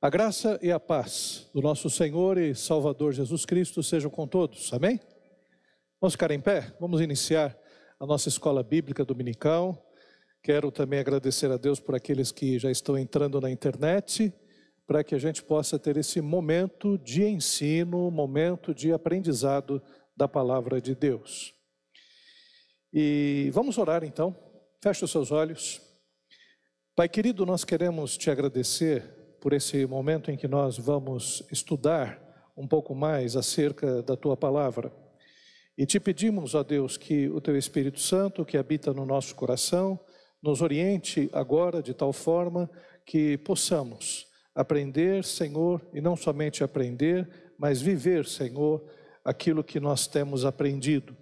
A graça e a paz do nosso Senhor e Salvador Jesus Cristo sejam com todos. Amém? Vamos ficar em pé? Vamos iniciar a nossa escola bíblica dominical. Quero também agradecer a Deus por aqueles que já estão entrando na internet, para que a gente possa ter esse momento de ensino, momento de aprendizado da palavra de Deus. E vamos orar então. Feche os seus olhos. Pai querido, nós queremos te agradecer por esse momento em que nós vamos estudar um pouco mais acerca da tua palavra. E te pedimos, ó Deus, que o teu Espírito Santo, que habita no nosso coração, nos oriente agora de tal forma que possamos aprender, Senhor, e não somente aprender, mas viver, Senhor, aquilo que nós temos aprendido.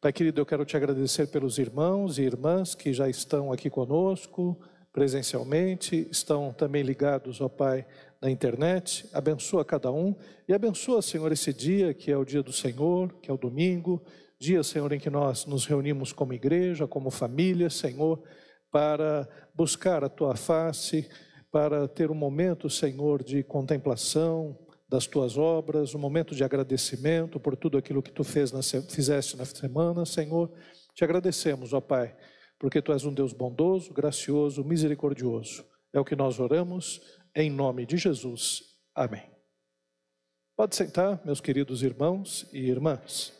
Pai querido, eu quero te agradecer pelos irmãos e irmãs que já estão aqui conosco, presencialmente, estão também ligados ao Pai na internet. Abençoa cada um e abençoa, Senhor, esse dia que é o dia do Senhor, que é o domingo, dia, Senhor, em que nós nos reunimos como igreja, como família, Senhor, para buscar a tua face, para ter um momento, Senhor, de contemplação das tuas obras, um momento de agradecimento por tudo aquilo que tu fez na, fizeste na semana, Senhor. Te agradecemos, ó Pai porque tu és um Deus bondoso, gracioso, misericordioso. É o que nós oramos em nome de Jesus. Amém. Pode sentar, meus queridos irmãos e irmãs.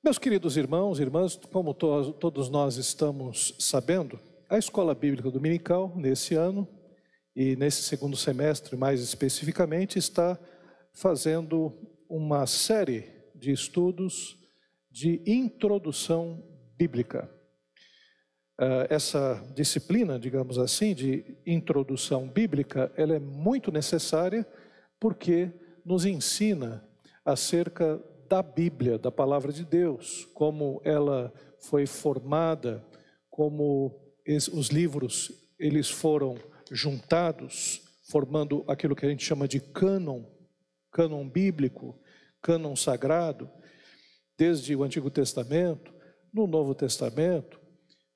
Meus queridos irmãos e irmãs, como to todos nós estamos sabendo, a Escola Bíblica Dominical, nesse ano, e nesse segundo semestre mais especificamente, está fazendo uma série de estudos de introdução bíblica. Ah, essa disciplina, digamos assim, de introdução bíblica, ela é muito necessária porque nos ensina acerca da Bíblia, da palavra de Deus, como ela foi formada, como os livros eles foram juntados, formando aquilo que a gente chama de cânon, cânon bíblico, cânon sagrado, desde o Antigo Testamento, no Novo Testamento,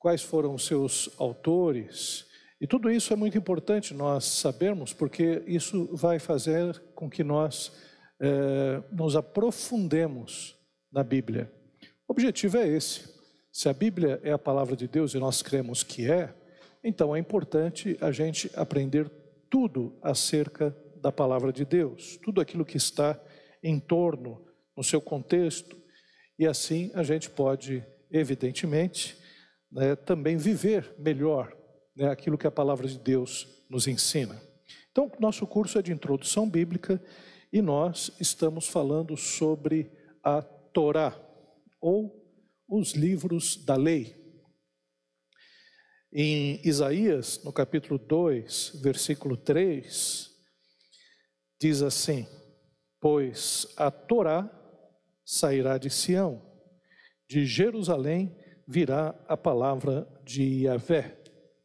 quais foram os seus autores. E tudo isso é muito importante nós sabermos, porque isso vai fazer com que nós é, nos aprofundemos na Bíblia. O objetivo é esse. Se a Bíblia é a palavra de Deus e nós cremos que é, então é importante a gente aprender tudo acerca da palavra de Deus, tudo aquilo que está em torno, no seu contexto, e assim a gente pode, evidentemente, né, também viver melhor né, aquilo que a palavra de Deus nos ensina. Então, nosso curso é de introdução bíblica e nós estamos falando sobre a Torá, ou os livros da lei. Em Isaías, no capítulo 2, versículo 3, diz assim: Pois a Torá sairá de Sião, de Jerusalém virá a palavra de Yahvé.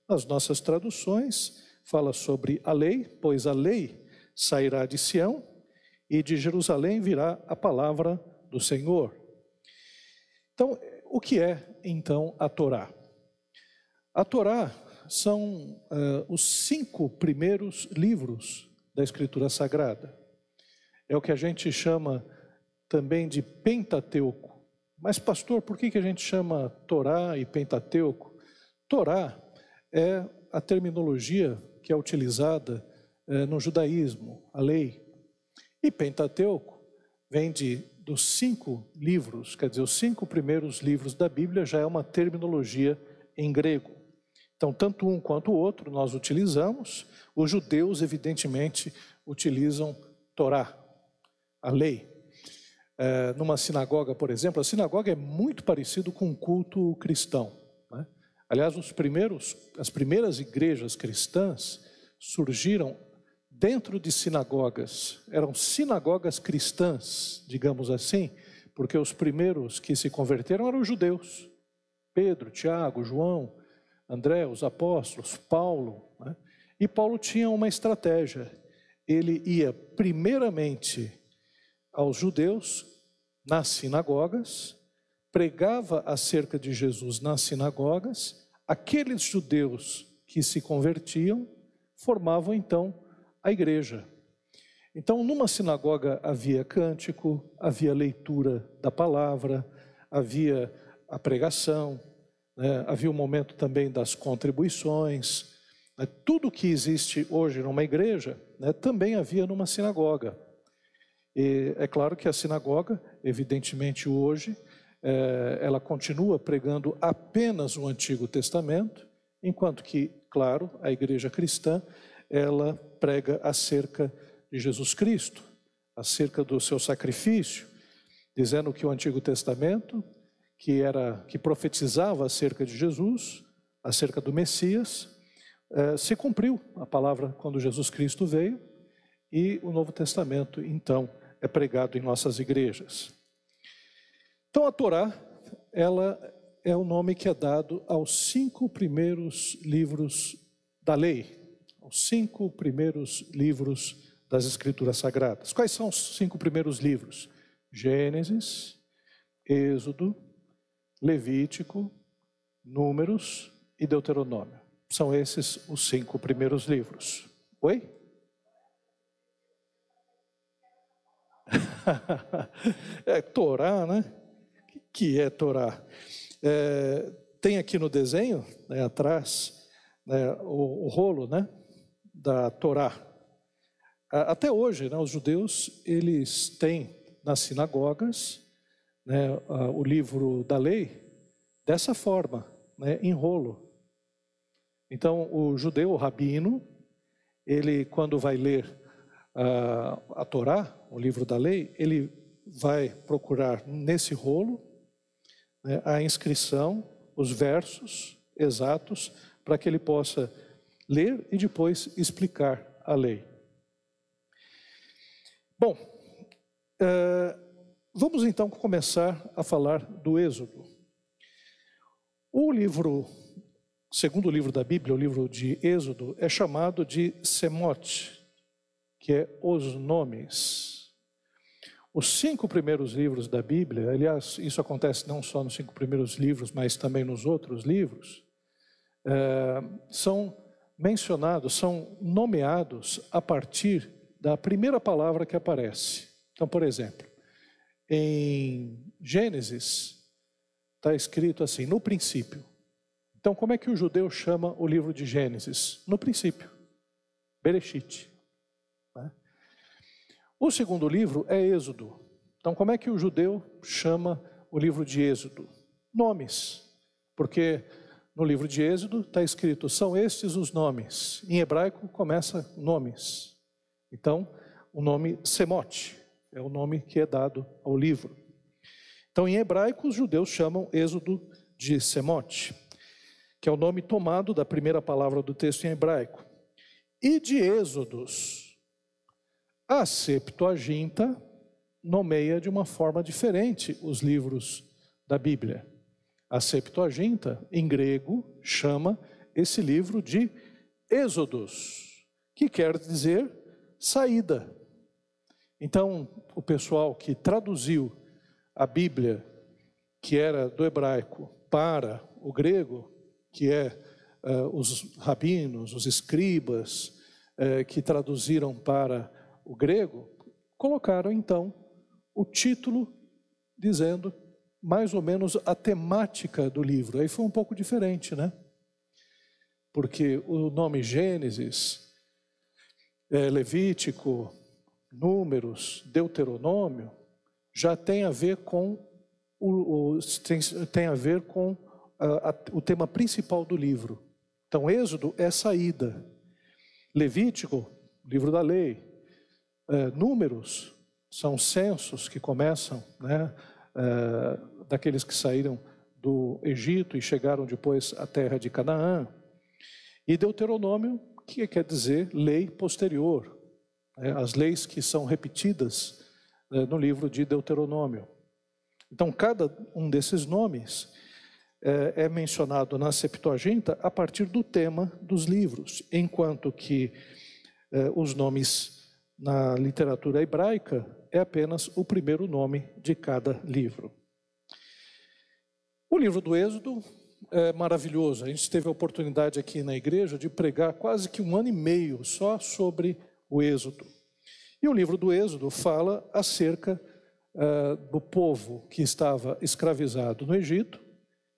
Nas nossas traduções, fala sobre a lei, pois a lei sairá de Sião e de Jerusalém virá a palavra do Senhor. Então, o que é então a Torá? A Torá são uh, os cinco primeiros livros da Escritura Sagrada. É o que a gente chama também de Pentateuco. Mas, pastor, por que, que a gente chama Torá e Pentateuco? Torá é a terminologia que é utilizada é, no judaísmo, a lei. E Pentateuco vem de, dos cinco livros, quer dizer, os cinco primeiros livros da Bíblia já é uma terminologia em grego. Então, tanto um quanto o outro nós utilizamos. Os judeus, evidentemente, utilizam Torá, a lei é, numa sinagoga, por exemplo, a sinagoga é muito parecido com um culto cristão. Né? Aliás, os primeiros, as primeiras igrejas cristãs surgiram dentro de sinagogas. Eram sinagogas cristãs, digamos assim, porque os primeiros que se converteram eram os judeus. Pedro, Tiago, João, André, os apóstolos, Paulo. Né? E Paulo tinha uma estratégia. Ele ia primeiramente aos judeus nas sinagogas, pregava acerca de Jesus nas sinagogas, aqueles judeus que se convertiam formavam então a igreja. Então, numa sinagoga havia cântico, havia leitura da palavra, havia a pregação, né? havia o momento também das contribuições. Né? Tudo que existe hoje numa igreja né, também havia numa sinagoga. E é claro que a sinagoga, evidentemente hoje, é, ela continua pregando apenas o Antigo Testamento, enquanto que, claro, a igreja cristã, ela prega acerca de Jesus Cristo, acerca do seu sacrifício, dizendo que o Antigo Testamento, que era que profetizava acerca de Jesus, acerca do Messias, é, se cumpriu a palavra quando Jesus Cristo veio e o Novo Testamento então é pregado em nossas igrejas. Então a Torá, ela é o nome que é dado aos cinco primeiros livros da lei, aos cinco primeiros livros das Escrituras Sagradas. Quais são os cinco primeiros livros? Gênesis, Êxodo, Levítico, Números e Deuteronômio. São esses os cinco primeiros livros. Oi? é Torá, né? Que é Torá? É, tem aqui no desenho, né, atrás, né, o, o, rolo né, da Torá. Até hoje, né, os judeus, eles têm nas sinagogas né, o livro da lei dessa forma, né, em rolo. Então, o judeu, o rabino, ele, quando vai ler uh, a Torá, o livro da lei, ele vai procurar nesse rolo né, a inscrição, os versos exatos, para que ele possa ler e depois explicar a lei. Bom, uh, vamos então começar a falar do Êxodo. O livro, segundo livro da Bíblia, o livro de Êxodo, é chamado de Semote, que é os nomes. Os cinco primeiros livros da Bíblia, aliás, isso acontece não só nos cinco primeiros livros, mas também nos outros livros, é, são mencionados, são nomeados a partir da primeira palavra que aparece. Então, por exemplo, em Gênesis está escrito assim: no princípio. Então, como é que o judeu chama o livro de Gênesis? No princípio, Bereshit. O segundo livro é Êxodo. Então, como é que o judeu chama o livro de Êxodo? Nomes. Porque no livro de Êxodo está escrito: são estes os nomes. Em hebraico começa nomes. Então, o nome Semote é o nome que é dado ao livro. Então, em hebraico, os judeus chamam Êxodo de Semote, que é o nome tomado da primeira palavra do texto em hebraico. E de Êxodos, a Septuaginta nomeia de uma forma diferente os livros da Bíblia. A Septuaginta, em grego, chama esse livro de Êxodos, que quer dizer saída. Então, o pessoal que traduziu a Bíblia, que era do hebraico, para o grego, que é uh, os rabinos, os escribas, uh, que traduziram para o grego, colocaram então o título dizendo mais ou menos a temática do livro. Aí foi um pouco diferente, né? Porque o nome Gênesis, é, Levítico, Números, Deuteronômio, já tem a ver com o, o tem, tem, a ver com a, a, o tema principal do livro. Então, Êxodo é saída. Levítico, livro da lei é, números, são censos que começam, né, é, daqueles que saíram do Egito e chegaram depois à terra de Canaã. E Deuteronômio, que quer dizer lei posterior, né, as leis que são repetidas é, no livro de Deuteronômio. Então, cada um desses nomes é, mencionado na Septuaginta a partir do tema dos livros, enquanto que os nomes na literatura hebraica é apenas o primeiro nome de cada livro. O livro do Êxodo é maravilhoso. A gente teve a oportunidade aqui na igreja de pregar quase que um ano e meio só sobre o Êxodo. E o livro do Êxodo fala acerca uh, do povo que estava escravizado no Egito,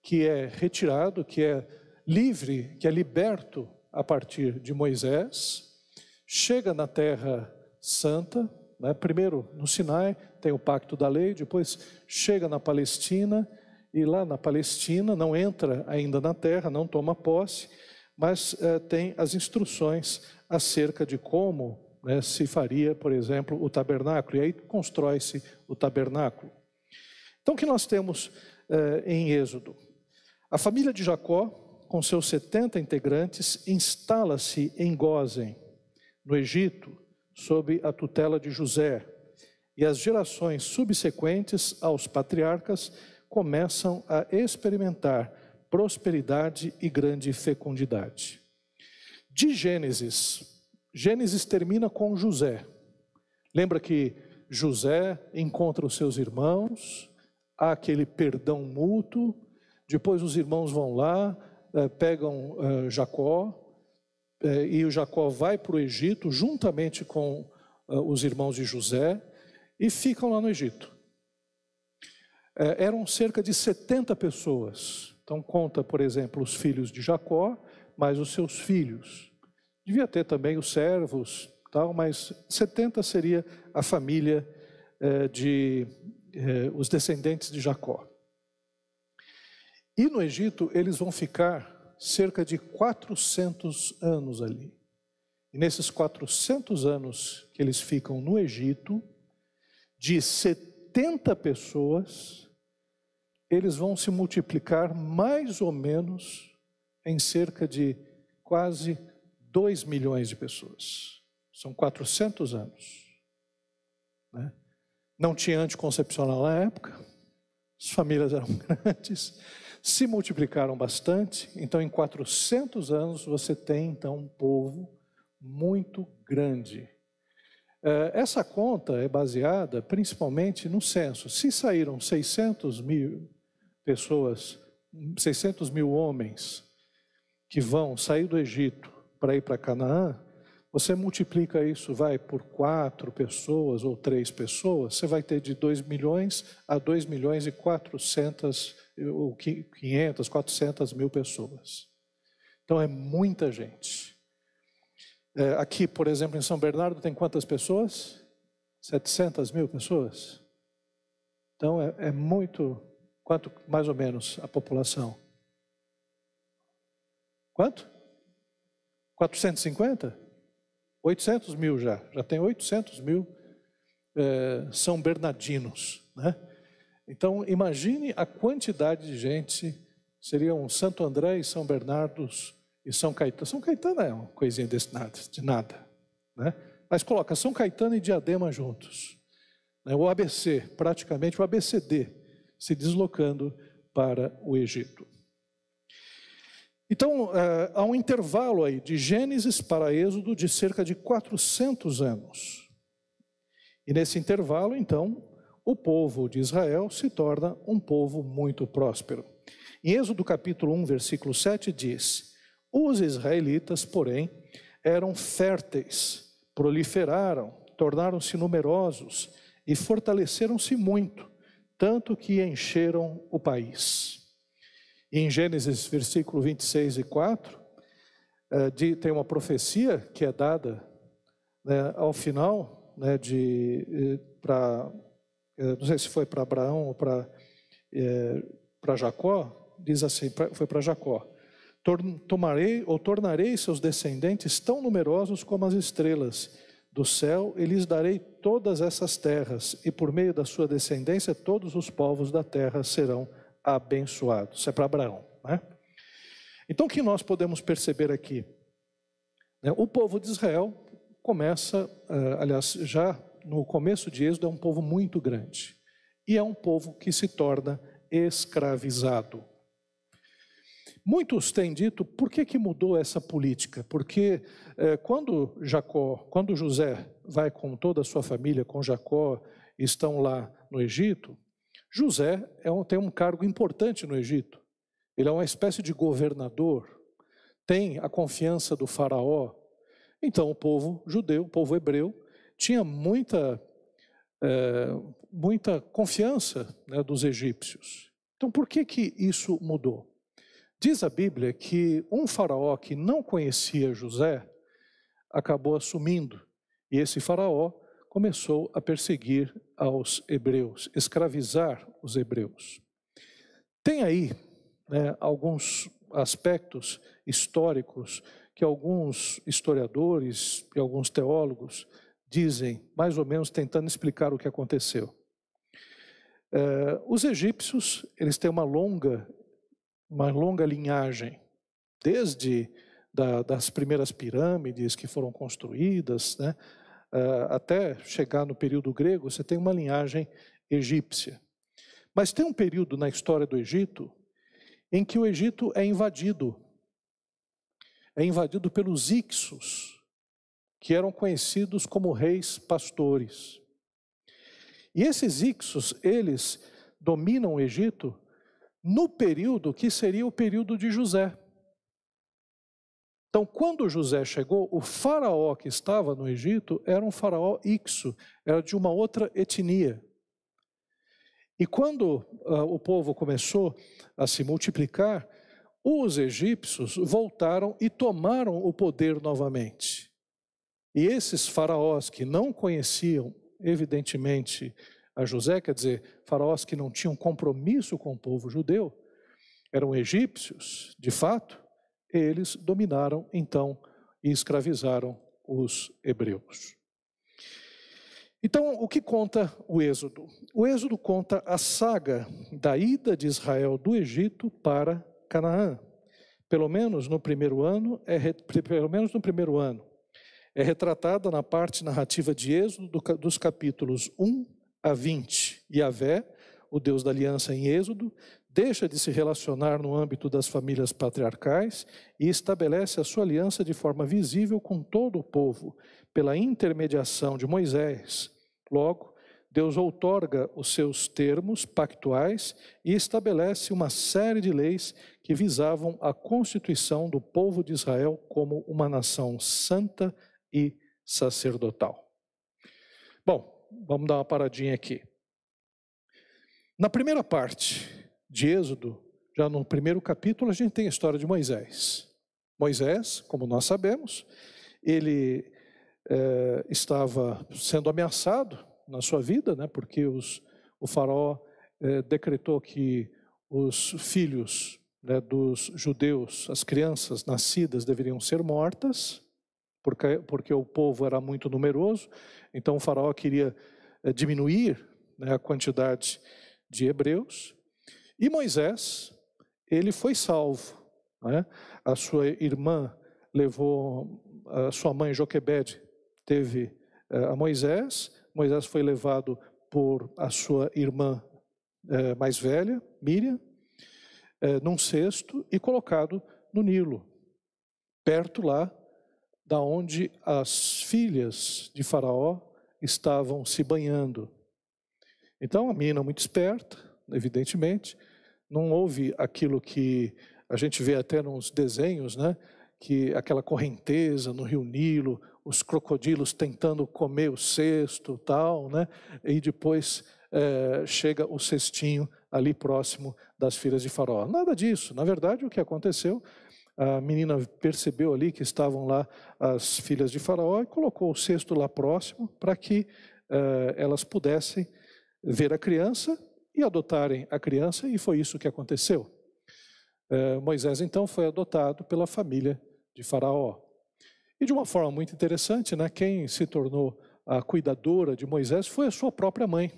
que é retirado, que é livre, que é liberto a partir de Moisés, chega na Terra Santa, né? primeiro no Sinai, tem o pacto da lei, depois chega na Palestina, e lá na Palestina não entra ainda na terra, não toma posse, mas eh, tem as instruções acerca de como né, se faria, por exemplo, o tabernáculo, e aí constrói-se o tabernáculo. Então, o que nós temos eh, em Êxodo? A família de Jacó, com seus 70 integrantes, instala-se em Gozen, no Egito, sob a tutela de José, e as gerações subsequentes aos patriarcas começam a experimentar prosperidade e grande fecundidade. De Gênesis, Gênesis termina com José. Lembra que José encontra os seus irmãos, há aquele perdão mútuo, depois os irmãos vão lá, eh, pegam eh, Jacó, e o Jacó vai para o Egito juntamente com os irmãos de José e ficam lá no Egito. Eram cerca de 70 pessoas então conta, por exemplo, os filhos de Jacó, mais os seus filhos. Devia ter também os servos, tal, mas 70 seria a família de os descendentes de Jacó. E no Egito eles vão ficar cerca de 400 anos ali. E nesses 400 anos que eles ficam no Egito, de 70 pessoas, eles vão se multiplicar mais ou menos em cerca de quase 2 milhões de pessoas. São 400 anos. Né? Não tinha anticoncepcional na época, as famílias eram grandes, se multiplicaram bastante, então em 400 anos você tem então um povo muito grande. É, essa conta é baseada principalmente no censo. Se saíram 600 mil, pessoas, 600 mil homens que vão sair do Egito para ir para Canaã, você multiplica isso, vai por quatro pessoas ou três pessoas, você vai ter de 2 milhões a 2 milhões e 400, ou 500, 400 mil pessoas. Então é muita gente. É, aqui, por exemplo, em São Bernardo, tem quantas pessoas? 700 mil pessoas. Então é, é muito, Quanto, mais ou menos, a população? Quanto? 450? 800 mil já. Já tem 800 mil é, São Bernardinos. Né? Então, imagine a quantidade de gente. Seriam Santo André e São Bernardos e São Caetano. São Caetano é uma coisinha desse nada, de nada. Né? Mas coloca São Caetano e Diadema juntos. Né? O ABC, praticamente o ABCD se deslocando para o Egito. Então, eh, há um intervalo aí de Gênesis para Êxodo de cerca de 400 anos. E nesse intervalo, então, o povo de Israel se torna um povo muito próspero. Em Êxodo capítulo 1, versículo 7 diz: Os israelitas, porém, eram férteis, proliferaram, tornaram-se numerosos e fortaleceram-se muito tanto que encheram o país. Em Gênesis, versículo 26 e 4, eh, tem uma profecia que é dada né, ao final né, eh, para não sei se foi para Abraão ou para para Jacó, diz assim, foi para Jacó. Tomarei ou tornarei seus descendentes tão numerosos como as estrelas do céu e lhes darei todas essas terras, e por meio da sua descendência todos os povos da terra serão abençoados. Isso é para Abraão. Né? Então, o que nós podemos perceber aqui? Né, o povo de Israel começa, eh, aliás, já no começo de Êxodo, é um povo muito grande. E é um povo que se torna escravizado. Muitos têm dito, por que, que mudou essa política? Porque é, quando Jacó, quando José vai com toda a sua família, com Jacó, estão lá no Egito, José é um, tem um cargo importante no Egito. Ele é uma espécie de governador, tem a confiança do faraó. Então o povo judeu, o povo hebreu, tinha muita, é, muita confiança né, dos egípcios. Então por que, que isso mudou? Diz a Bíblia que um faraó que não conhecia José acabou assumindo, e esse faraó começou a perseguir aos hebreus, escravizar os hebreus. Tem aí né, alguns aspectos históricos que alguns historiadores e alguns teólogos dizem, mais ou menos tentando explicar o que aconteceu. É, os egípcios, eles têm uma longa, uma longa linhagem, desde da, das primeiras pirâmides que foram construídas, né, uh, até chegar no período grego, você tem uma linhagem egípcia. Mas tem um período na história do Egito em que o Egito é invadido. É invadido pelos Ixos, que eram conhecidos como reis pastores. E esses Ixos, eles dominam o Egito no período que seria o período de José. Então, quando José chegou, o faraó que estava no Egito era um faraó ixo, era de uma outra etnia. E quando uh, o povo começou a se multiplicar, os egípcios voltaram e tomaram o poder novamente. E esses faraós que não conheciam, evidentemente, a José, quer dizer, faraós que não tinham compromisso com o povo judeu, eram egípcios, de fato, eles dominaram então e escravizaram os hebreus. Então, o que conta o Êxodo? O Êxodo conta a saga da ida de Israel do Egito para Canaã. Pelo menos no primeiro ano, é, pelo menos no primeiro ano, é retratada na parte narrativa de Êxodo dos capítulos 1 a 20. Yahvé, o Deus da aliança em Êxodo, deixa de se relacionar no âmbito das famílias patriarcais e estabelece a sua aliança de forma visível com todo o povo, pela intermediação de Moisés. Logo, Deus outorga os seus termos pactuais e estabelece uma série de leis que visavam a constituição do povo de Israel como uma nação santa e sacerdotal. Bom, vamos dar uma paradinha aqui. Na primeira parte, de Êxodo, já no primeiro capítulo, a gente tem a história de Moisés. Moisés, como nós sabemos, ele é, estava sendo ameaçado na sua vida, né, porque os, o faraó é, decretou que os filhos né, dos judeus, as crianças nascidas, deveriam ser mortas, porque, porque o povo era muito numeroso, então o faraó queria é, diminuir né, a quantidade de hebreus, e Moisés, ele foi salvo. Né? A sua irmã levou, a sua mãe Joquebede teve eh, a Moisés, Moisés foi levado por a sua irmã eh, mais velha, Miriam, eh, num cesto e colocado no Nilo, perto lá da onde as filhas de Faraó estavam se banhando. Então a menina muito esperta, evidentemente, não houve aquilo que a gente vê até nos desenhos, né? Que aquela correnteza no Rio Nilo, os crocodilos tentando comer o cesto, tal, né? E depois é, chega o cestinho ali próximo das filhas de Faraó. Nada disso. Na verdade, o que aconteceu? A menina percebeu ali que estavam lá as filhas de Faraó e colocou o cesto lá próximo para que é, elas pudessem ver a criança e adotarem a criança, e foi isso que aconteceu. É, Moisés, então, foi adotado pela família de Faraó. E de uma forma muito interessante, né, quem se tornou a cuidadora de Moisés foi a sua própria mãe.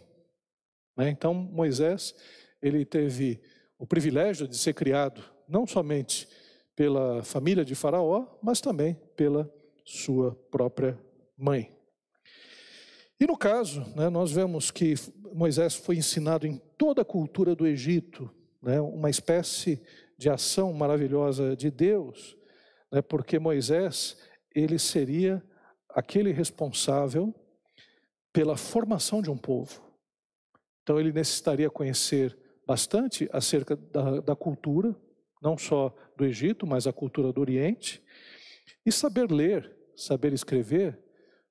Né? Então, Moisés, ele teve o privilégio de ser criado não somente pela família de Faraó, mas também pela sua própria mãe. E no caso, né, nós vemos que Moisés foi ensinado em toda a cultura do Egito, né, uma espécie de ação maravilhosa de Deus, né, porque Moisés ele seria aquele responsável pela formação de um povo. Então ele necessitaria conhecer bastante acerca da, da cultura, não só do Egito, mas a cultura do Oriente, e saber ler saber escrever,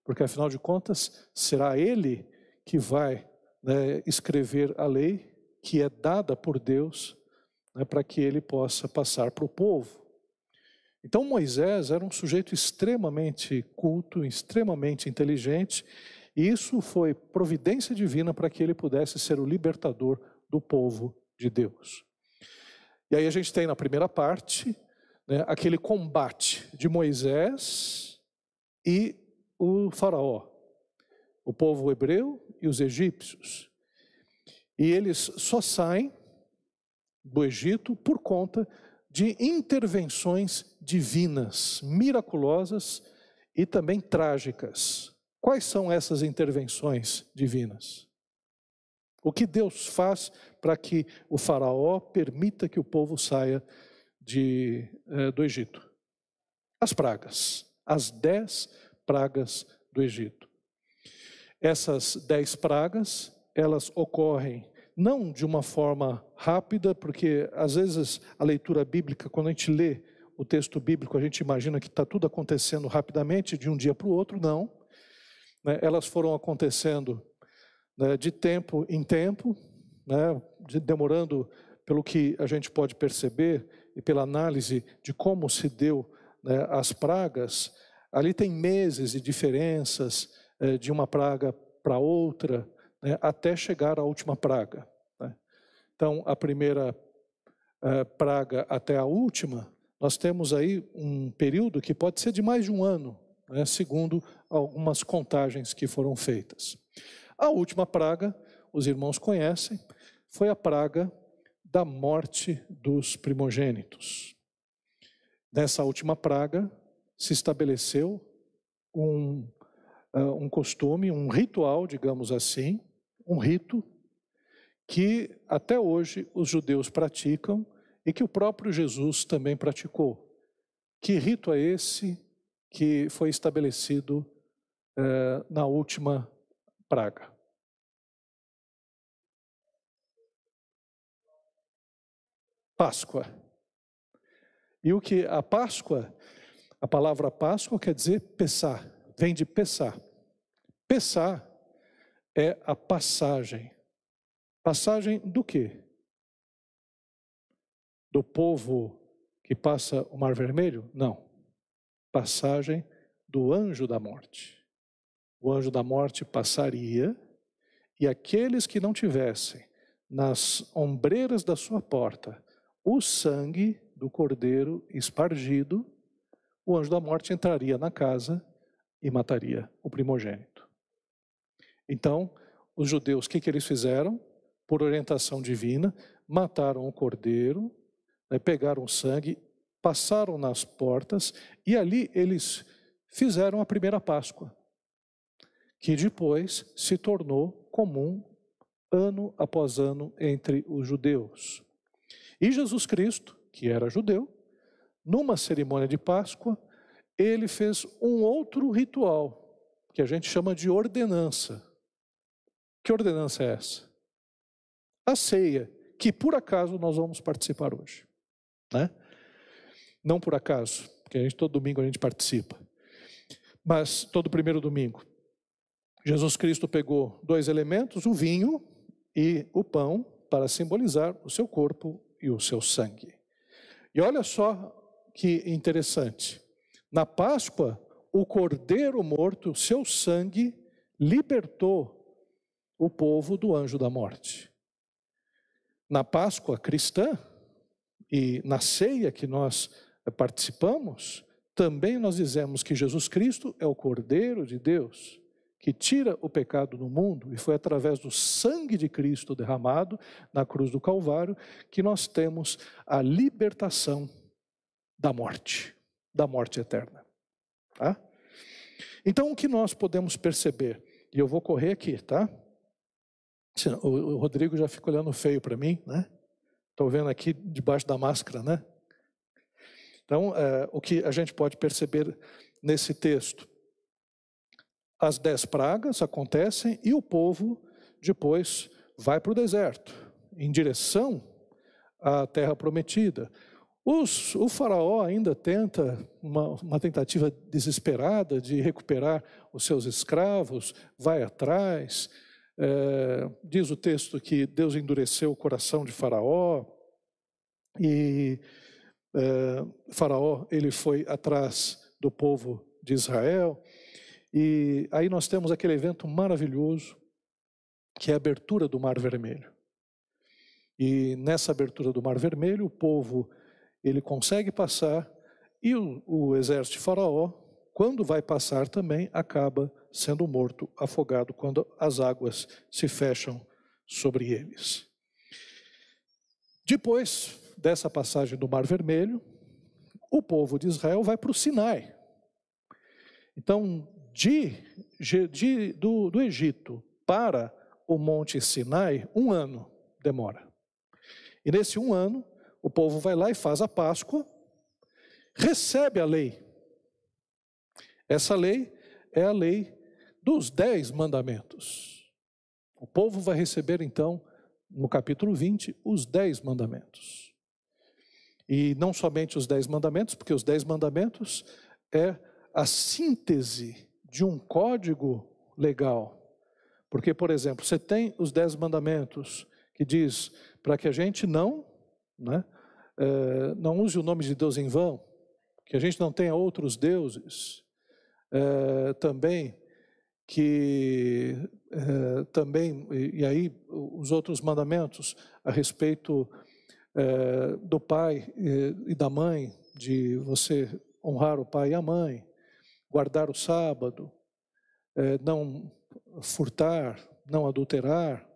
porque afinal de contas será ele que vai né, escrever a lei que é dada por Deus né, para que ele possa passar para o povo. Então Moisés era um sujeito extremamente culto, extremamente inteligente, e isso foi providência divina para que ele pudesse ser o libertador do povo de Deus. E aí a gente tem na primeira parte né, aquele combate de Moisés e o faraó, o povo hebreu e os egípcios. E eles só saem do Egito por conta de intervenções divinas, miraculosas e também trágicas. Quais são essas intervenções divinas? O que Deus faz para que o Faraó permita que o povo saia de, eh, do Egito? As pragas, as dez pragas do Egito. Essas dez pragas, elas ocorrem não de uma forma rápida, porque às vezes a leitura bíblica, quando a gente lê o texto bíblico, a gente imagina que está tudo acontecendo rapidamente, de um dia para o outro, não. Né? Elas foram acontecendo né, de tempo em tempo, né, de, demorando, pelo que a gente pode perceber e pela análise de como se deu né, as pragas, ali tem meses de diferenças eh, de uma praga para outra, né, até chegar à última praga. Né? Então, a primeira uh, praga até a última, nós temos aí um período que pode ser de mais de um ano, né, segundo algumas contagens que foram feitas. A última praga, os irmãos conhecem, foi a praga da morte dos primogênitos. Nessa última praga, se estabeleceu um, uh, um costume, um ritual, digamos assim, um rito que até hoje os judeus praticam e que o próprio Jesus também praticou. Que rito é esse que foi estabelecido eh, na última praga? Páscoa. E o que a Páscoa, a palavra Páscoa quer dizer pesar, vem de pesar. Pesar é a passagem. Passagem do quê? Do povo que passa o Mar Vermelho? Não. Passagem do anjo da morte. O anjo da morte passaria e aqueles que não tivessem nas ombreiras da sua porta o sangue do cordeiro espargido, o anjo da morte entraria na casa e mataria o primogênito. Então, os judeus, o que, que eles fizeram? Por orientação divina, mataram o cordeiro, né, pegaram o sangue, passaram nas portas e ali eles fizeram a primeira Páscoa, que depois se tornou comum ano após ano entre os judeus. E Jesus Cristo, que era judeu, numa cerimônia de Páscoa, ele fez um outro ritual, que a gente chama de ordenança. Que ordenança é essa? A ceia, que por acaso nós vamos participar hoje. Né? Não por acaso, porque a gente, todo domingo a gente participa. Mas todo primeiro domingo, Jesus Cristo pegou dois elementos, o vinho e o pão, para simbolizar o seu corpo e o seu sangue. E olha só que interessante. Na Páscoa, o cordeiro morto, seu sangue, libertou o povo do anjo da morte. Na Páscoa cristã e na ceia que nós participamos, também nós dizemos que Jesus Cristo é o Cordeiro de Deus que tira o pecado do mundo, e foi através do sangue de Cristo derramado na cruz do Calvário que nós temos a libertação da morte, da morte eterna. Tá? Então, o que nós podemos perceber, e eu vou correr aqui, tá? O Rodrigo já fica olhando feio para mim, né? Estou vendo aqui debaixo da máscara, né? Então, é, o que a gente pode perceber nesse texto? As dez pragas acontecem e o povo depois vai para o deserto, em direção à terra prometida. Os, o faraó ainda tenta, uma, uma, tentativa desesperada de recuperar os seus escravos, vai atrás. É, diz o texto que Deus endureceu o coração de faraó e é, faraó ele foi atrás do povo de Israel. E aí nós temos aquele evento maravilhoso que é a abertura do Mar Vermelho. E nessa abertura do Mar Vermelho, o povo ele consegue passar e o, o exército de Faraó, quando vai passar também, acaba sendo morto, afogado, quando as águas se fecham sobre eles. Depois dessa passagem do Mar Vermelho, o povo de Israel vai para o Sinai. Então, de, de, do, do Egito para o Monte Sinai, um ano demora. E nesse um ano, o povo vai lá e faz a Páscoa, recebe a lei. Essa lei é a lei dos dez mandamentos. O povo vai receber então, no capítulo 20, os dez mandamentos. E não somente os dez mandamentos, porque os dez mandamentos é a síntese de um código legal. Porque, por exemplo, você tem os dez mandamentos que diz para que a gente não, né, é, não use o nome de Deus em vão, que a gente não tenha outros deuses, é, também que é, também e, e, aí os outros mandamentos a respeito do pai e, e da mãe, de você honrar o pai e a mãe, guardar o sábado, é, não furtar, não adulterar,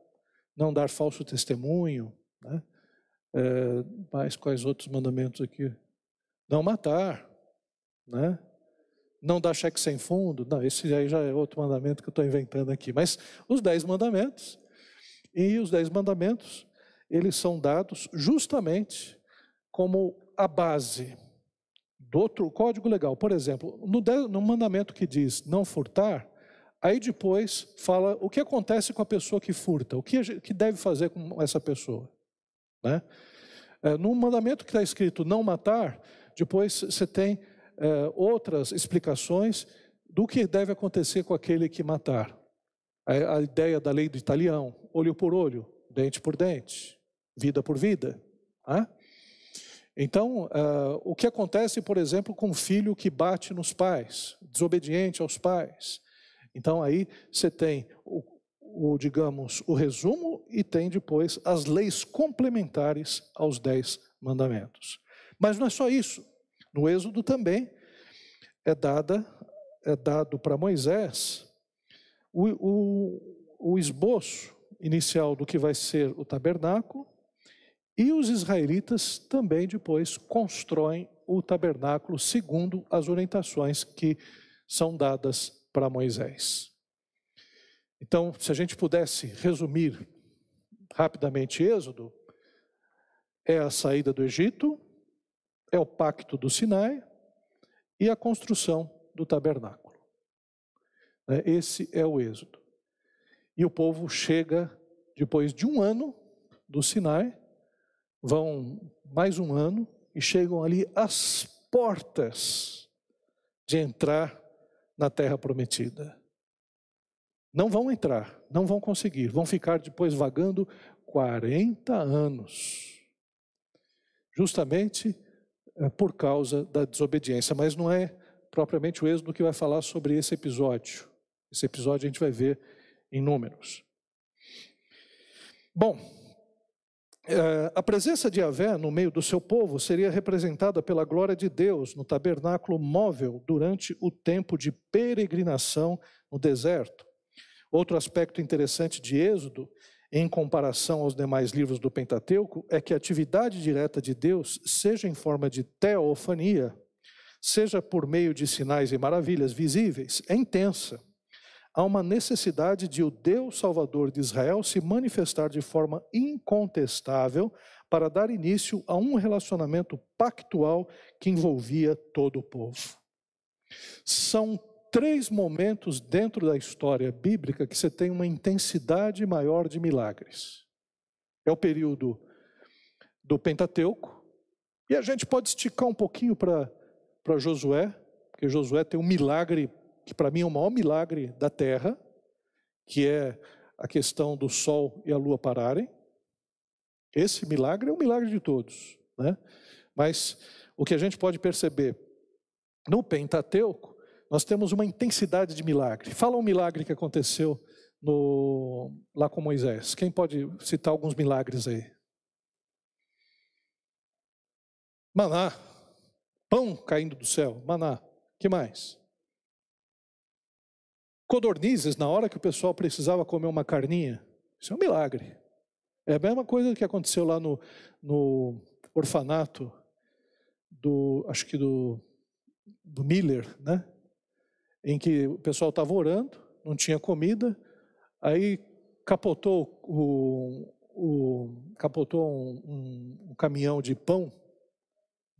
não dar falso testemunho, né? É, mas quais outros mandamentos aqui? Não matar, né? Não dar cheque sem fundo. Não, esse aí já é outro mandamento que eu estou inventando aqui. Mas os dez mandamentos, e os dez mandamentos, eles são dados justamente como a base do outro código legal. Por exemplo, no, no mandamento que diz não furtar, aí depois fala o que acontece com a pessoa que furta, o que, que deve fazer com essa pessoa. Né? É, no mandamento que está escrito não matar, depois você tem é, outras explicações do que deve acontecer com aquele que matar. A, a ideia da lei do italião, olho por olho, dente por dente, vida por vida. Né? Então, uh, o que acontece, por exemplo, com um filho que bate nos pais, desobediente aos pais? Então, aí você tem o, o, digamos, o resumo e tem depois as leis complementares aos dez mandamentos. Mas não é só isso. No Êxodo também é dada, é dado para Moisés o, o, o esboço inicial do que vai ser o tabernáculo e os israelitas também depois constroem o tabernáculo segundo as orientações que são dadas para Moisés. Então, se a gente pudesse resumir rapidamente Êxodo, é a saída do Egito, é o pacto do Sinai e a construção do tabernáculo. Né, esse é o Êxodo. E o povo chega, depois de um ano do Sinai, vão mais um ano e chegam ali às portas de entrar na terra prometida. Não vão entrar, não vão conseguir, vão ficar depois vagando 40 anos. Justamente eh, por causa da desobediência, mas não é propriamente o êxodo que vai falar sobre esse episódio. Esse episódio a gente vai ver em números. Bom, eh, a presença de Yahvé no meio do seu povo seria representada pela glória de Deus no tabernáculo móvel durante o tempo de peregrinação no deserto. Outro aspecto interessante de Êxodo, em comparação aos demais livros do Pentateuco, é que a atividade direta de Deus, seja em forma de teofania, seja por meio de sinais e maravilhas visíveis, é intensa. Há uma necessidade de o Deus Salvador de Israel se manifestar de forma incontestável para dar início a um relacionamento pactual que envolvia todo o povo. São três momentos dentro da história bíblica que você tem uma intensidade maior de milagres. É o período do Pentateuco, E a gente pode esticar um pouquinho para Josué, porque Josué tem um milagre, que para mim é o maior milagre da terra, que é a questão do sol e a lua pararem. Esse milagre é o milagre de todos. Né? Mas o que a gente pode perceber no Pentateuco, nós temos uma intensidade de milagre. Fala um milagre que aconteceu no, lá com Moisés. Quem pode citar alguns milagres aí? Maná, pão caindo do céu, maná. Que mais? Codornizes, na hora que o pessoal precisava comer uma carninha. Isso é um milagre. É a mesma coisa que aconteceu lá no, no orfanato do, acho que do, do Miller, né? Em que o pessoal estava orando, não tinha comida, aí capotou o, o capotou um, um, um caminhão de pão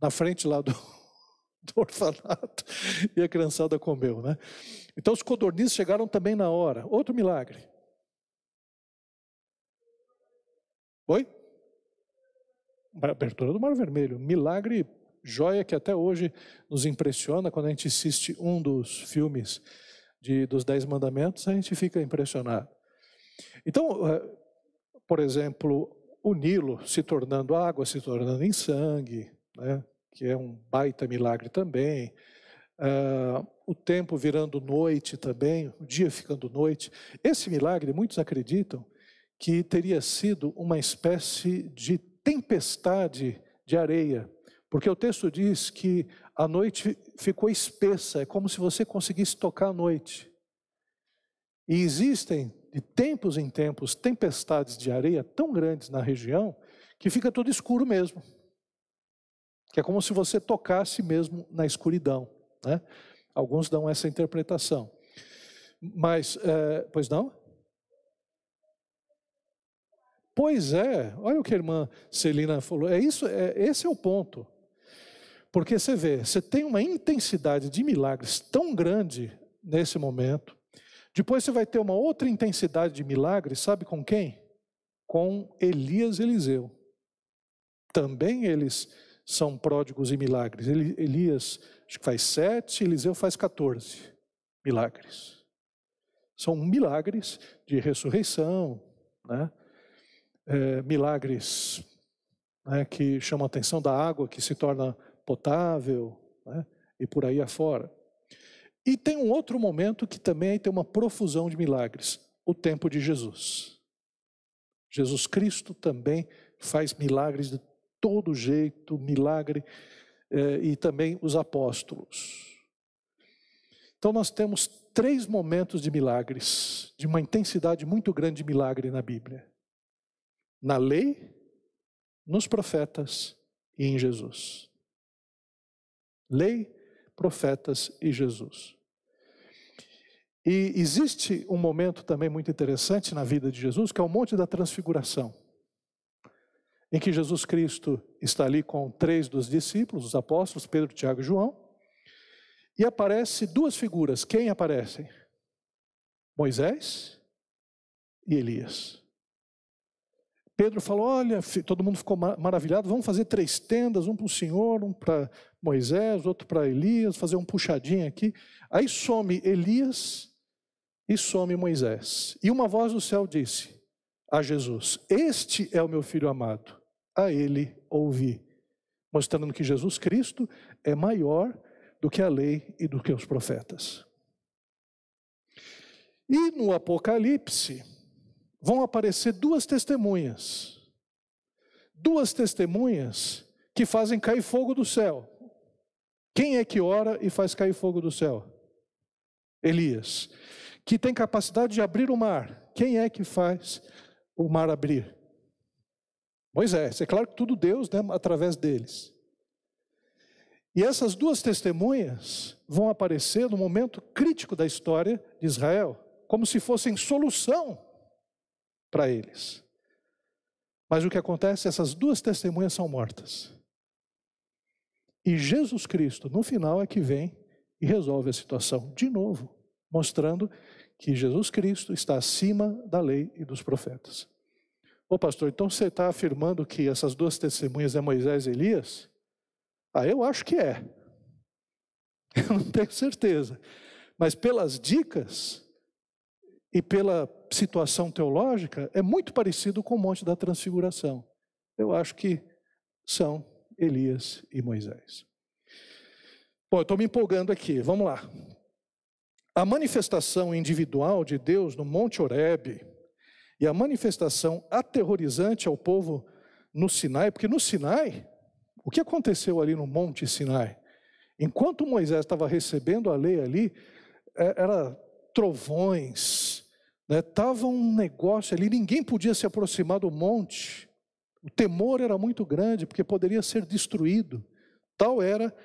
na frente lá do, do orfanato e a criançada comeu, né? Então os codornizes chegaram também na hora. Outro milagre. Oi? Abertura do Mar Vermelho. Milagre, joia que até hoje nos impressiona quando a gente assiste um dos filmes de, dos Dez Mandamentos, a gente fica impressionado. Então, eh, por exemplo, o Nilo se tornando água, se tornando em sangue, né? Que é um baita milagre também. Uh, o tempo virando noite também, o dia ficando noite. Esse milagre, muitos acreditam que teria sido uma espécie de tempestade de areia, porque o texto diz que a noite ficou espessa, é como se você conseguisse tocar a noite. E existem, de tempos em tempos, tempestades de areia tão grandes na região que fica tudo escuro mesmo que é como se você tocasse mesmo na escuridão. Né? Alguns dão essa interpretação. Mas, é, pois não? Pois é, olha o que a irmã Celina falou. É isso, é, esse é o ponto. Porque você vê, você tem uma intensidade de milagres tão grande nesse momento. Depois você vai ter uma outra intensidade de milagres, sabe com quem? Com Elias e Eliseu. Também eles são pródigos e milagres. Elias acho que faz sete, Eliseu faz 14 milagres. São milagres de ressurreição, né? É, milagres né, que chamam a atenção da água que se torna potável né, e por aí afora. E tem um outro momento que também tem uma profusão de milagres, o tempo de Jesus. Jesus Cristo também faz milagres de todo jeito, milagre, eh, e também os apóstolos. Então nós temos três momentos de milagres, de uma intensidade muito grande de milagre na Bíblia: na lei, nos profetas e em Jesus. Lei, profetas e Jesus. E existe um momento também muito interessante na vida de Jesus, que é o Monte da Transfiguração em que Jesus Cristo está ali com três dos discípulos, os apóstolos, Pedro, Tiago e João, e aparece duas figuras. Quem aparecem? Moisés e Elias. Pedro falou: Olha, todo mundo ficou maravilhado, vamos fazer três tendas, um para o Senhor, um para Moisés, outro para Elias, fazer um puxadinho aqui. Aí some Elias e some Moisés. E uma voz do céu disse a Jesus: Este é o meu filho amado, a ele ouvi, mostrando que Jesus Cristo é maior do que a lei e do que os profetas. E no Apocalipse vão aparecer duas testemunhas. Duas testemunhas que fazem cair fogo do céu. Quem é que ora e faz cair fogo do céu? Elias. Que tem capacidade de abrir o mar. Quem é que faz o mar abrir? Moisés. É claro que tudo Deus, né, através deles. E essas duas testemunhas vão aparecer no momento crítico da história de Israel, como se fossem solução para eles. Mas o que acontece? Essas duas testemunhas são mortas. E Jesus Cristo, no final, é que vem e resolve a situação de novo, mostrando que Jesus Cristo está acima da lei e dos profetas. Ô pastor, então você está afirmando que essas duas testemunhas é Moisés e Elias? Ah, eu acho que é. Eu não tenho certeza. Mas pelas dicas e pela situação teológica, é muito parecido com o Monte da Transfiguração. Eu acho que são Elias e Moisés. Bom, eu estou me empolgando aqui, vamos lá. A manifestação individual de Deus no Monte Horebe e a manifestação aterrorizante ao povo no Sinai, porque no Sinai, o que aconteceu ali no Monte Sinai? Enquanto Moisés estava recebendo a lei ali, é, era trovões, estava né? um negócio ali, ninguém podia se aproximar do monte. O temor era muito grande, porque poderia ser destruído. Tal era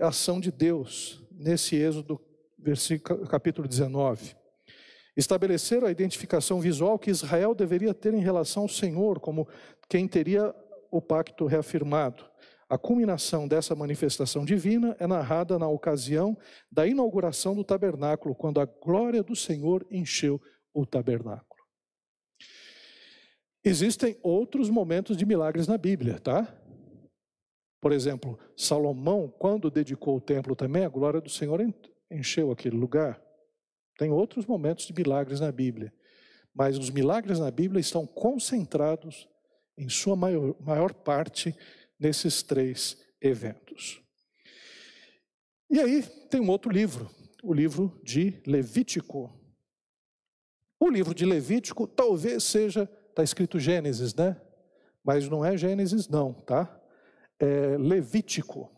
a ação de Deus nesse êxodo, capítulo 19. Estabeleceram a identificação visual que Israel deveria ter em relação ao Senhor, como quem teria o pacto reafirmado. A culminação dessa manifestação divina é narrada na ocasião da inauguração do tabernáculo, quando a glória do Senhor encheu o tabernáculo. Existem outros momentos de milagres na Bíblia, tá? Por exemplo, Salomão, quando dedicou o templo também, a glória do Senhor encheu aquele lugar. Tem outros momentos de milagres na Bíblia, mas os milagres na Bíblia estão concentrados, em sua maior, maior parte, nesses três eventos. E aí tem um outro livro, o livro de Levítico. O livro de Levítico talvez seja, está escrito Gênesis, né? Mas não é Gênesis, não, tá? É Levítico.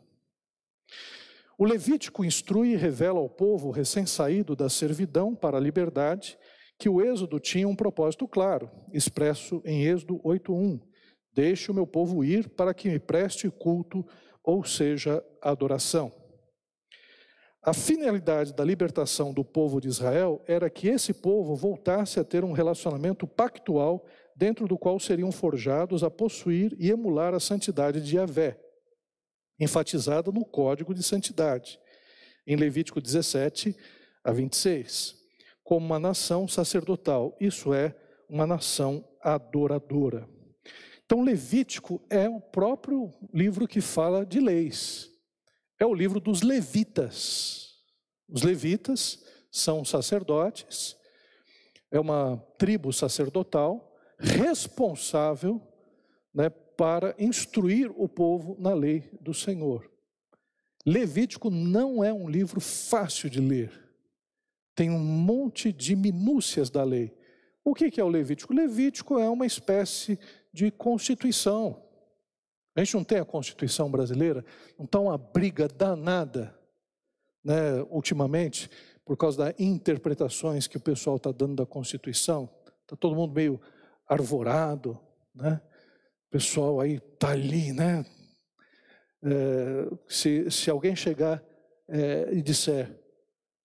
O Levítico instrui e revela ao povo recém-saído da servidão para a liberdade que o Êxodo tinha um propósito claro, expresso em Êxodo 8:1. Deixe o meu povo ir para que me preste culto, ou seja, adoração. A finalidade da libertação do povo de Israel era que esse povo voltasse a ter um relacionamento pactual dentro do qual seriam forjados a possuir e emular a santidade de Yahvé, enfatizada no Código de Santidade, em Levítico 17 a 26, como uma nação sacerdotal, isso é, uma nação adoradora. Então, Levítico é o próprio livro que fala de leis. É o livro dos levitas. Os levitas são sacerdotes, é uma tribo sacerdotal responsável né, para instruir o povo na lei do Senhor. Levítico não é um livro fácil de ler. Tem um monte de minúcias da lei. O que é o Levítico? Levítico é uma espécie de Constituição. A gente não tem a Constituição brasileira, não está uma briga danada, né, ultimamente, por causa das interpretações que o pessoal está dando da Constituição. Está todo mundo meio arvorado, né? Pessoal aí está ali, né? É, se, se alguém chegar é, e disser,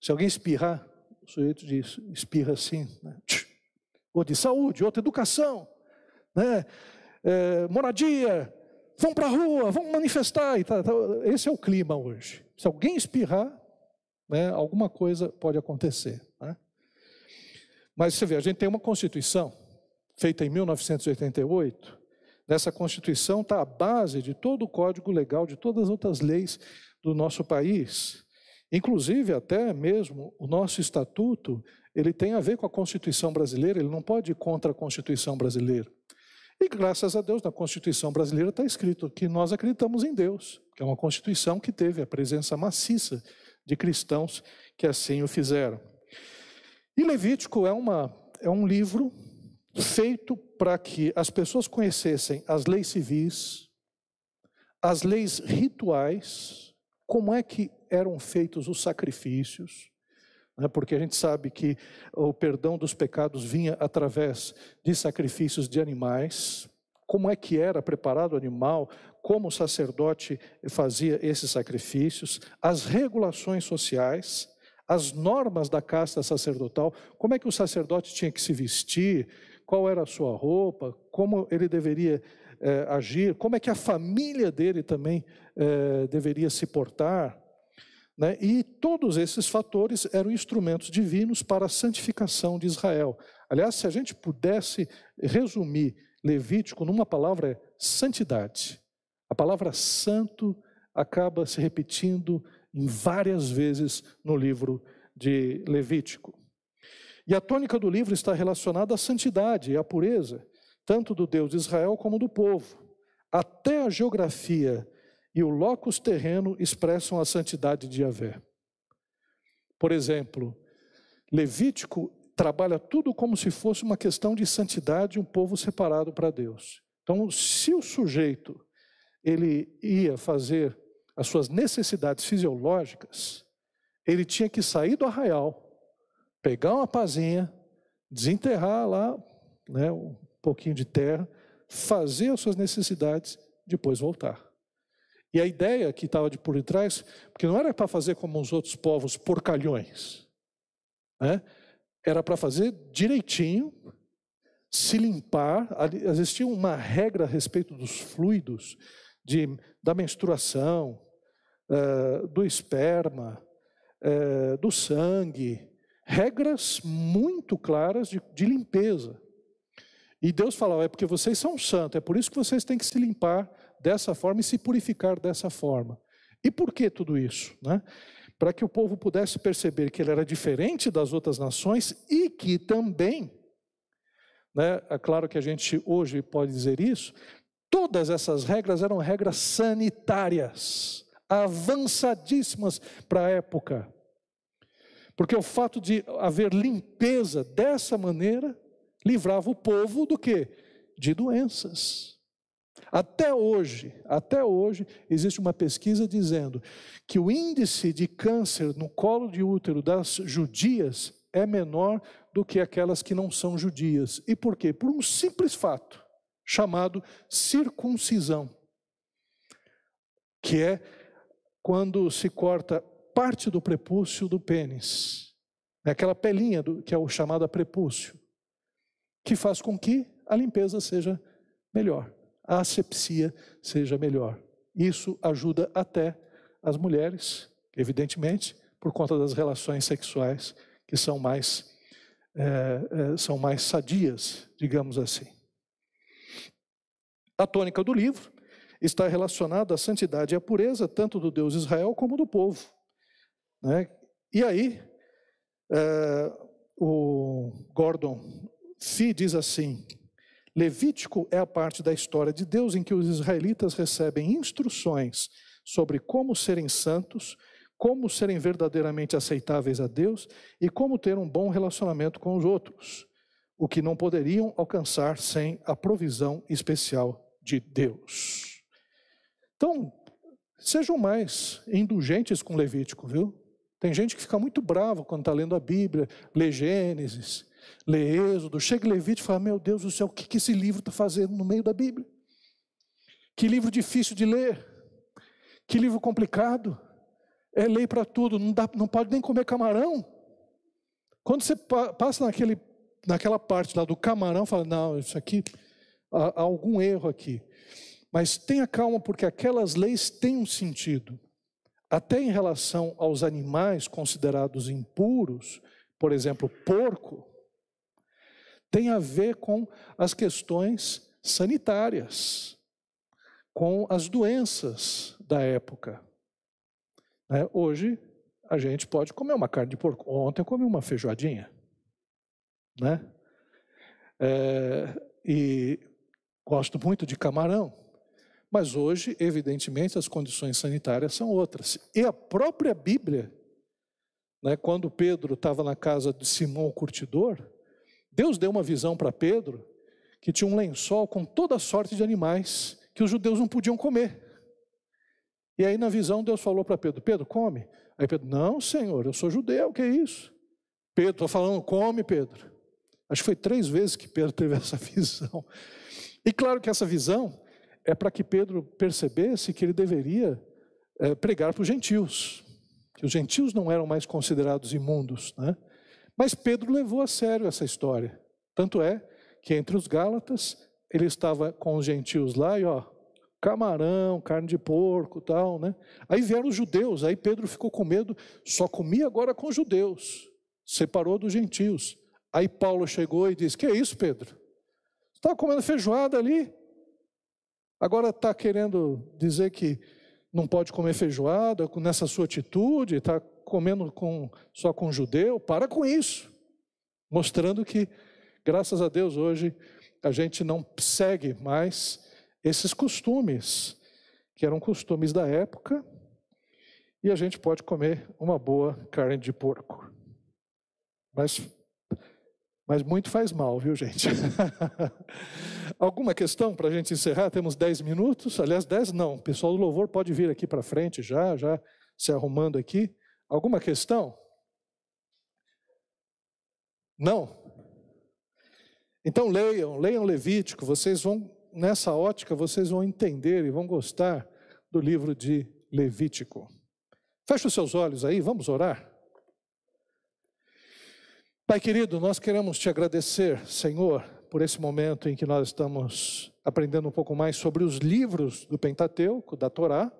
se alguém espirrar, o sujeito diz, espirra assim, né? de saúde, outra educação, né? É, moradia, vão para a rua, vão manifestar. E tá, tá, esse é o clima hoje. Se alguém espirrar, né, alguma coisa pode acontecer. Né? Mas você vê, a gente tem uma Constituição feita em 1988. Nessa Constituição está a base de todo o Código Legal, de todas as outras leis do nosso país. Inclusive, até mesmo o nosso estatuto, ele tem a ver com a Constituição brasileira, ele não pode ir contra a Constituição brasileira. E graças a Deus, na Constituição brasileira está escrito que nós acreditamos em Deus, que é uma Constituição que teve a presença maciça de cristãos que assim o fizeram. E Levítico é, uma, é um livro feito para que as pessoas conhecessem as leis civis, as leis rituais, como é que eram feitos os sacrifícios, né, porque a gente sabe que o perdão dos pecados vinha através de sacrifícios de animais, como é que era preparado o animal, como o sacerdote fazia esses sacrifícios, as regulações sociais, as normas da casta sacerdotal, como é que o sacerdote tinha que se vestir, qual era a sua roupa, como ele deveria é, agir, como é que a família dele também é, deveria se portar. Né? E todos esses fatores eram instrumentos divinos para a santificação de Israel. Aliás, se a gente pudesse resumir Levítico numa palavra, é santidade. A palavra santo acaba se repetindo em várias vezes no livro de Levítico. E a tônica do livro está relacionada à santidade e à pureza, tanto do Deus de Israel como do povo. Até a geografia e o locus terreno expressam a santidade de Yahvé. Por exemplo, Levítico trabalha tudo como se fosse uma questão de santidade, um povo separado para Deus. Então, se o sujeito ele ia fazer as suas necessidades fisiológicas, ele tinha que sair do arraial, pegar uma pazinha, desenterrar lá né, um pouquinho de terra, fazer as suas necessidades, depois voltar. E a ideia que estava de por detrás, porque não era para fazer como os outros povos porcalhões, né? era para fazer direitinho, se limpar. Existia uma regra a respeito dos fluidos, de, da menstruação, uh, do esperma, uh, do sangue, regras muito claras de, de limpeza. E Deus falava: é porque vocês são santos, é por isso que vocês têm que se limpar dessa forma e se purificar dessa forma. E por que tudo isso? Né? Para que o povo pudesse perceber que ele era diferente das outras nações e que também, né, é claro que a gente hoje pode dizer isso, todas essas regras eram regras sanitárias, avançadíssimas para a época. Porque o fato de haver limpeza dessa maneira livrava o povo do que? De doenças. Até hoje, até hoje, existe uma pesquisa dizendo que o índice de câncer no colo de útero das judias é menor do que aquelas que não são judias. E por quê? Por um simples fato, chamado circuncisão, que é quando se corta parte do prepúcio do pênis, é aquela pelinha do, que é o chamado prepúcio, que faz com que a limpeza seja melhor, a asepsia seja melhor. Isso ajuda até as mulheres, evidentemente, por conta das relações sexuais que são mais, é, é, são mais sadias, digamos assim. A tônica do livro está relacionada à santidade e à pureza, tanto do Deus Israel como do povo. Né? E aí, é, o Gordon Fee diz assim: Levítico é a parte da história de Deus em que os israelitas recebem instruções sobre como serem santos, como serem verdadeiramente aceitáveis a Deus e como ter um bom relacionamento com os outros, o que não poderiam alcançar sem a provisão especial de Deus. Então, sejam mais indulgentes com Levítico, viu? Tem gente que fica muito bravo quando está lendo a Bíblia, lê Gênesis, lê Êxodo, chega Levítico e fala: Meu Deus do céu, o que, que esse livro está fazendo no meio da Bíblia? Que livro difícil de ler, que livro complicado. É lei para tudo, não, dá, não pode nem comer camarão. Quando você passa naquele, naquela parte lá do camarão, fala: Não, isso aqui, há, há algum erro aqui. Mas tenha calma, porque aquelas leis têm um sentido até em relação aos animais considerados impuros, por exemplo, porco, tem a ver com as questões sanitárias, com as doenças da época. Né? Hoje, a gente pode comer uma carne de porco. Ontem eu comi uma feijoadinha. Né? É, e gosto muito de camarão. Mas hoje, evidentemente, as condições sanitárias são outras. E a própria Bíblia, né, quando Pedro estava na casa de Simão o curtidor, Deus deu uma visão para Pedro que tinha um lençol com toda sorte de animais que os judeus não podiam comer. E aí, na visão, Deus falou para Pedro: Pedro, come. Aí Pedro, não, Senhor, eu sou judeu, o que é isso? Pedro, estou falando, come, Pedro. Acho que foi três vezes que Pedro teve essa visão. E claro que essa visão é para que Pedro percebesse que ele deveria é, pregar para os gentios, que os gentios não eram mais considerados imundos. Né? Mas Pedro levou a sério essa história. Tanto é que entre os Gálatas, ele estava com os gentios lá e ó, camarão, carne de porco, tal, né? Aí vieram os judeus, aí Pedro ficou com medo, só comia agora com os judeus, separou dos gentios. Aí Paulo chegou e disse: Que é isso, Pedro? Você estava comendo feijoada ali? Agora está querendo dizer que não pode comer feijoada nessa sua atitude, está comendo com, só com judeu. Para com isso. Mostrando que, graças a Deus, hoje a gente não segue mais esses costumes, que eram costumes da época, e a gente pode comer uma boa carne de porco. Mas, mas muito faz mal, viu, gente? Alguma questão para a gente encerrar? Temos 10 minutos. Aliás, 10 não. O pessoal do louvor pode vir aqui para frente já, já se arrumando aqui. Alguma questão? Não? Então leiam, leiam Levítico, vocês vão, nessa ótica, vocês vão entender e vão gostar do livro de Levítico. Feche os seus olhos aí, vamos orar. Pai querido, nós queremos te agradecer, Senhor, por esse momento em que nós estamos aprendendo um pouco mais sobre os livros do Pentateuco, da Torá,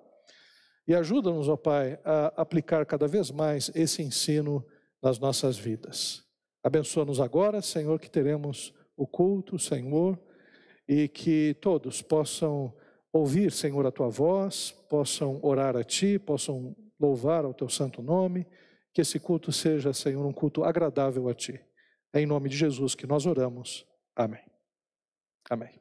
e ajuda-nos, ó Pai, a aplicar cada vez mais esse ensino nas nossas vidas. Abençoa-nos agora, Senhor, que teremos o culto, Senhor, e que todos possam ouvir, Senhor, a tua voz, possam orar a ti, possam louvar ao teu santo nome, que esse culto seja, Senhor, um culto agradável a ti. É em nome de Jesus que nós oramos. Amém. Amém.